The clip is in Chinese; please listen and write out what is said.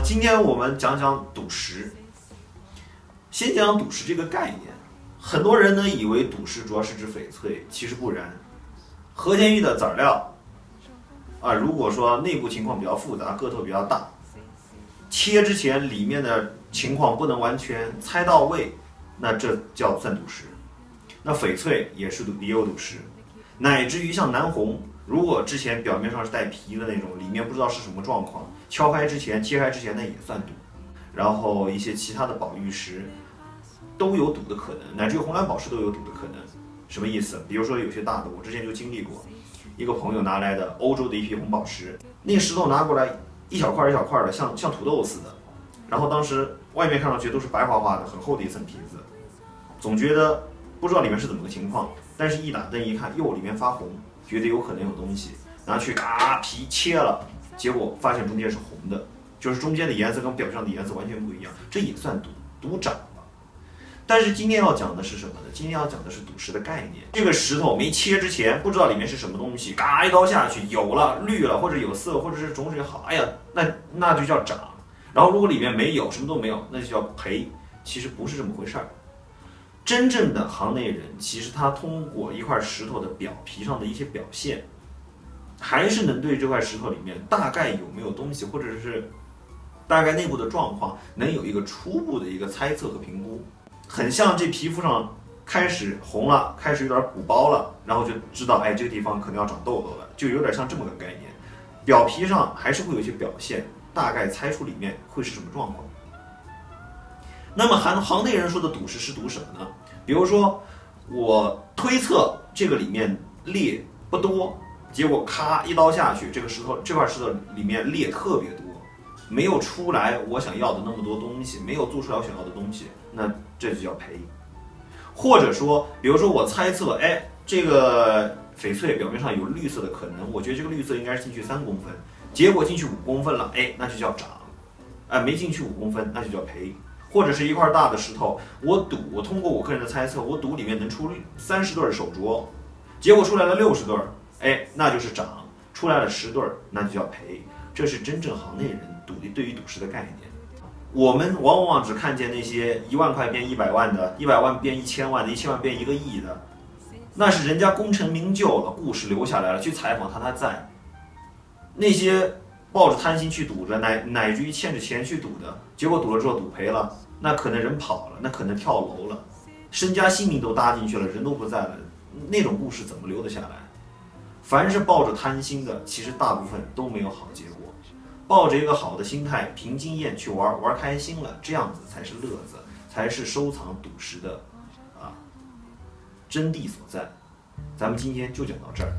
今天我们讲讲赌石。先讲赌石这个概念，很多人呢以为赌石主要是指翡翠，其实不然。和田玉的籽料啊，如果说内部情况比较复杂，个头比较大，切之前里面的情况不能完全猜到位，那这叫算赌石。那翡翠也是赌也有赌石，乃至于像南红，如果之前表面上是带皮的那种，里面不知道是什么状况，敲开之前、切开之前那也算赌。然后一些其他的宝玉石都有赌的可能，乃至于红蓝宝石都有赌的可能。什么意思？比如说有些大的，我之前就经历过，一个朋友拿来的欧洲的一批红宝石，那石头拿过来一小块一小块的，像像土豆似的。然后当时外面看上去都是白花花的，很厚的一层皮子，总觉得不知道里面是怎么个情况。但是一打灯一看，哟，里面发红，觉得有可能有东西，拿去嘎皮切了，结果发现中间是红的，就是中间的颜色跟表面上的颜色完全不一样，这也算赌赌涨。但是今天要讲的是什么呢？今天要讲的是赌石的概念。这个石头没切之前，不知道里面是什么东西，嘎一刀下去，有了绿了，或者有色，或者是种水好，哎呀，那那就叫涨。然后如果里面没有，什么都没有，那就叫赔。其实不是这么回事儿。真正的行内人，其实他通过一块石头的表皮上的一些表现，还是能对这块石头里面大概有没有东西，或者是大概内部的状况，能有一个初步的一个猜测和评估。很像这皮肤上开始红了，开始有点鼓包了，然后就知道，哎，这个地方可能要长痘痘了，就有点像这么个概念。表皮上还是会有一些表现，大概猜出里面会是什么状况。那么行行内人说的赌石是赌什么呢？比如说我推测这个里面裂不多，结果咔一刀下去，这个石头这块石头里面裂特别多。没有出来我想要的那么多东西，没有做出来我想要的东西，那这就叫赔。或者说，比如说我猜测，哎，这个翡翠表面上有绿色的可能，我觉得这个绿色应该是进去三公分，结果进去五公分了，哎，那就叫涨。哎，没进去五公分，那就叫赔。或者是一块大的石头，我赌，我通过我个人的猜测，我赌里面能出三十对手镯，结果出来了六十对，哎，那就是涨；出来了十对，那就叫赔。这是真正行内人。赌的对于赌石的概念，我们往往只看见那些一万块变一百万的，一百万变一千万的，一千万变一个亿的，那是人家功成名就了，故事留下来了，去采访他他在。那些抱着贪心去赌的，乃乃至于欠着钱去赌的，结果赌了之后赌赔了，那可能人跑了，那可能跳楼了，身家性命都搭进去了，人都不在了，那种故事怎么留得下来？凡是抱着贪心的，其实大部分都没有好结果。抱着一个好的心态，凭经验去玩，玩开心了，这样子才是乐子，才是收藏赌石的啊真谛所在。咱们今天就讲到这儿。